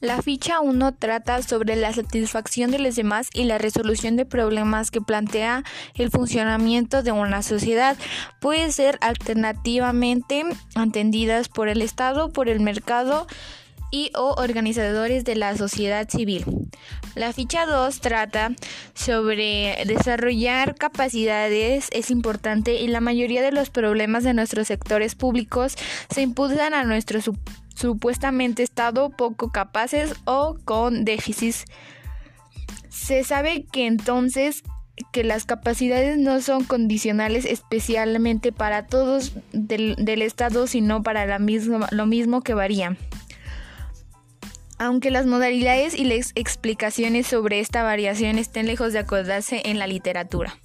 La ficha 1 trata sobre la satisfacción de los demás y la resolución de problemas que plantea el funcionamiento de una sociedad. Puede ser alternativamente entendidas por el Estado, por el mercado y o organizadores de la sociedad civil. La ficha 2 trata sobre desarrollar capacidades, es importante y la mayoría de los problemas de nuestros sectores públicos se impulsan a nuestro supuestamente estado poco capaces o con déficits. Se sabe que entonces que las capacidades no son condicionales especialmente para todos del, Estado, sino para la misma, lo mismo que varían. Aunque las modalidades y las explicaciones sobre esta variación estén lejos de acordarse en la literatura.